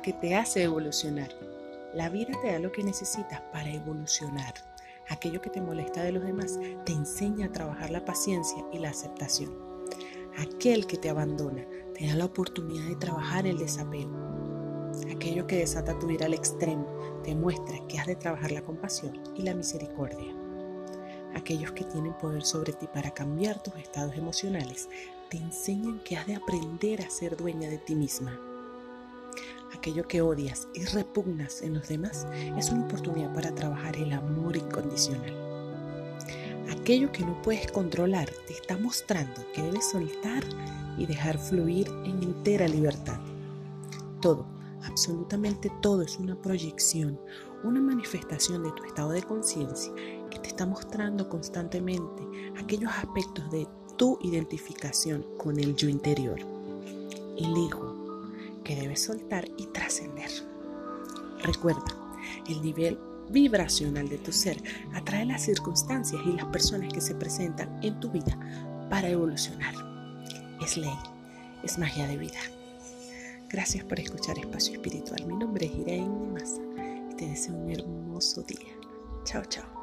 que te hace evolucionar. La vida te da lo que necesitas para evolucionar. Aquello que te molesta de los demás te enseña a trabajar la paciencia y la aceptación. Aquel que te abandona te da la oportunidad de trabajar el desapego. Aquello que desata tu ira al extremo te muestra que has de trabajar la compasión y la misericordia. Aquellos que tienen poder sobre ti para cambiar tus estados emocionales te enseñan que has de aprender a ser dueña de ti misma. Aquello que odias y repugnas en los demás es una oportunidad para trabajar el amor incondicional. Aquello que no puedes controlar te está mostrando que debes soltar y dejar fluir en entera libertad. Todo, absolutamente todo es una proyección, una manifestación de tu estado de conciencia que te está mostrando constantemente aquellos aspectos de tu identificación con el yo interior. Elijo que debes soltar y trascender. Recuerda, el nivel vibracional de tu ser atrae las circunstancias y las personas que se presentan en tu vida para evolucionar. Es ley, es magia de vida. Gracias por escuchar Espacio Espiritual. Mi nombre es Irene Massa y te deseo un hermoso día. Chao, chao.